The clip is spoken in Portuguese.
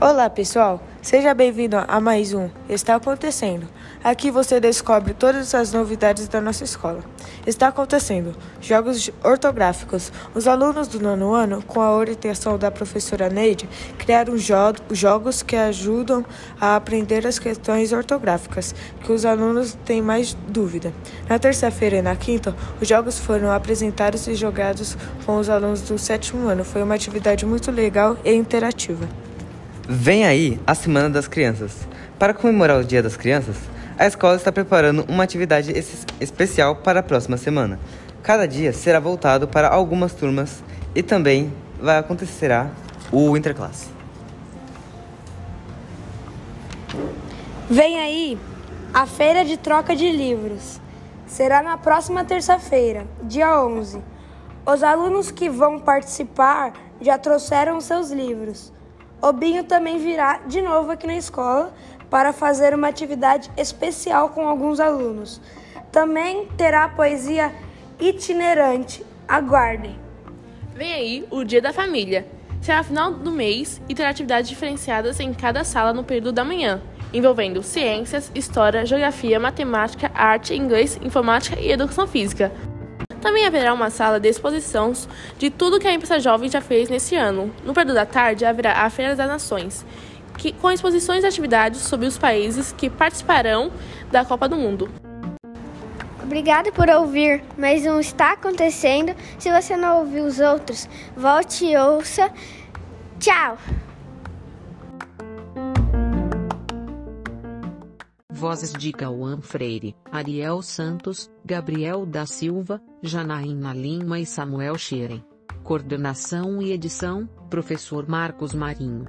Olá pessoal, seja bem-vindo a mais um Está Acontecendo. Aqui você descobre todas as novidades da nossa escola. Está acontecendo jogos ortográficos. Os alunos do nono ano, com a orientação da professora Neide, criaram jo jogos que ajudam a aprender as questões ortográficas que os alunos têm mais dúvida. Na terça-feira e na quinta, os jogos foram apresentados e jogados com os alunos do sétimo ano. Foi uma atividade muito legal e interativa. Vem aí a Semana das Crianças. Para comemorar o Dia das Crianças, a escola está preparando uma atividade especial para a próxima semana. Cada dia será voltado para algumas turmas e também vai acontecerá o interclasse. Vem aí a feira de troca de livros. Será na próxima terça-feira, dia 11. Os alunos que vão participar já trouxeram seus livros. O Binho também virá de novo aqui na escola para fazer uma atividade especial com alguns alunos. Também terá poesia itinerante. Aguardem! Vem aí o Dia da Família. Será final do mês e terá atividades diferenciadas em cada sala no período da manhã, envolvendo ciências, história, geografia, matemática, arte, inglês, informática e educação física. Também haverá uma sala de exposições de tudo que a Imprensa Jovem já fez nesse ano. No período da tarde haverá a Feira das Nações, que, com exposições e atividades sobre os países que participarão da Copa do Mundo. Obrigada por ouvir, mas não está acontecendo. Se você não ouviu os outros, volte e ouça. Tchau! Vozes de Cauã Freire, Ariel Santos, Gabriel da Silva, Janaína Lima e Samuel Xeren. Coordenação e edição, Professor Marcos Marinho.